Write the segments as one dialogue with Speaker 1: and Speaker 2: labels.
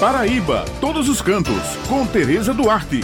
Speaker 1: Paraíba, todos os cantos, com Tereza Duarte.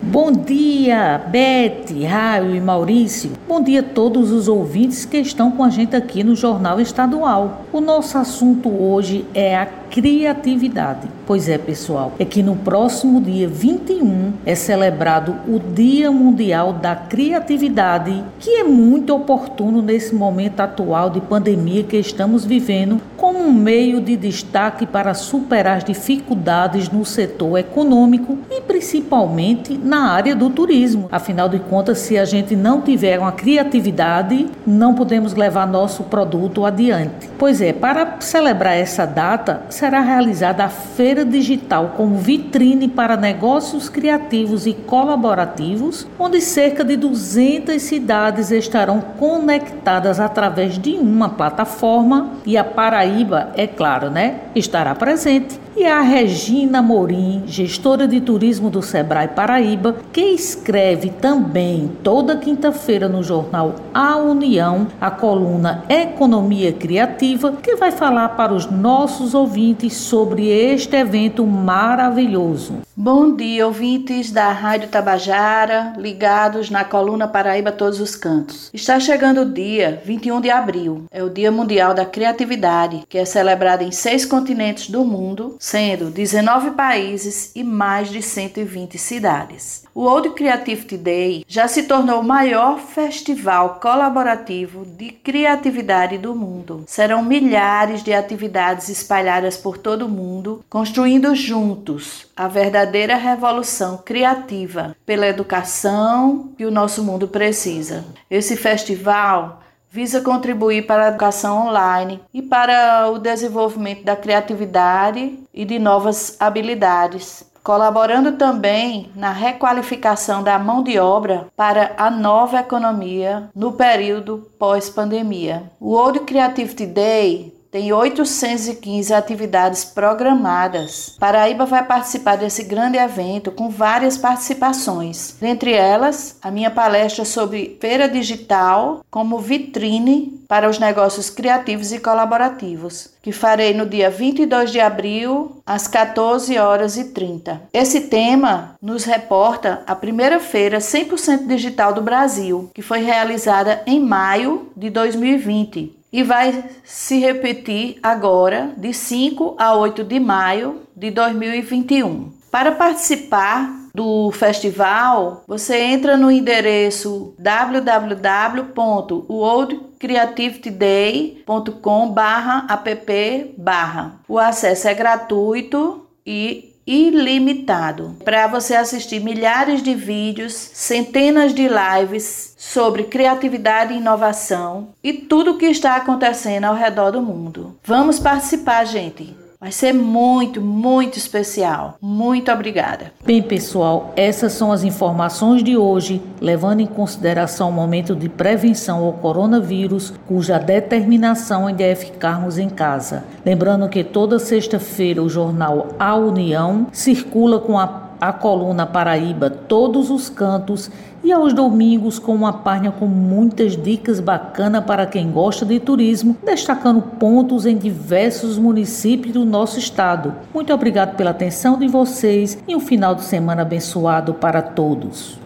Speaker 2: Bom dia, Bete, Raio e Maurício. Bom dia a todos os ouvintes que estão com a gente aqui no Jornal Estadual. O nosso assunto hoje é a criatividade. Pois é, pessoal, é que no próximo dia 21 é celebrado o Dia Mundial da Criatividade, que é muito oportuno nesse momento atual de pandemia que estamos vivendo, como um meio de destaque para superar as dificuldades no setor econômico e principalmente na área do turismo. Afinal de contas, se a gente não tiver uma criatividade, não podemos levar nosso produto adiante. Pois é, para celebrar essa data, será realizada a Feira Digital como vitrine para negócios criativos e colaborativos, onde cerca de 200 cidades estarão conectadas através de uma plataforma. E a Paraíba, é claro, né, estará presente e a Regina Morim, gestora de turismo do Sebrae Paraíba, que escreve também toda quinta-feira no jornal A União a coluna Economia Criativa, que vai falar para os nossos ouvintes sobre este evento maravilhoso.
Speaker 3: Bom dia, ouvintes da Rádio Tabajara, ligados na coluna Paraíba Todos os Cantos. Está chegando o dia 21 de abril, é o Dia Mundial da Criatividade, que é celebrado em seis continentes do mundo, sendo 19 países e mais de 120 cidades. O World Creativity Day já se tornou o maior festival colaborativo de criatividade do mundo. Serão milhares de atividades espalhadas por todo o mundo, construindo juntos a verdadeira revolução criativa pela educação que o nosso mundo precisa. Esse festival visa contribuir para a educação online e para o desenvolvimento da criatividade e de novas habilidades colaborando também na requalificação da mão de obra para a nova economia no período pós-pandemia. O World Creativity Day tem 815 atividades programadas. Paraíba vai participar desse grande evento com várias participações, entre elas a minha palestra sobre feira digital como vitrine para os negócios criativos e colaborativos, que farei no dia 22 de abril às 14 horas e 30. Esse tema nos reporta a primeira feira 100% digital do Brasil, que foi realizada em maio de 2020 e vai se repetir agora de 5 a 8 de maio de 2021. Para participar do festival, você entra no endereço www.worldcreativityday.com/app/. O acesso é gratuito e ilimitado para você assistir milhares de vídeos, centenas de lives sobre criatividade e inovação e tudo o que está acontecendo ao redor do mundo. Vamos participar, gente! Vai ser muito, muito especial. Muito obrigada.
Speaker 2: Bem, pessoal, essas são as informações de hoje, levando em consideração o momento de prevenção ao coronavírus, cuja determinação ainda é ficarmos em casa. Lembrando que toda sexta-feira o jornal A União circula com a a coluna Paraíba todos os cantos e aos domingos com uma página com muitas dicas bacanas para quem gosta de turismo, destacando pontos em diversos municípios do nosso estado. Muito obrigado pela atenção de vocês e um final de semana abençoado para todos.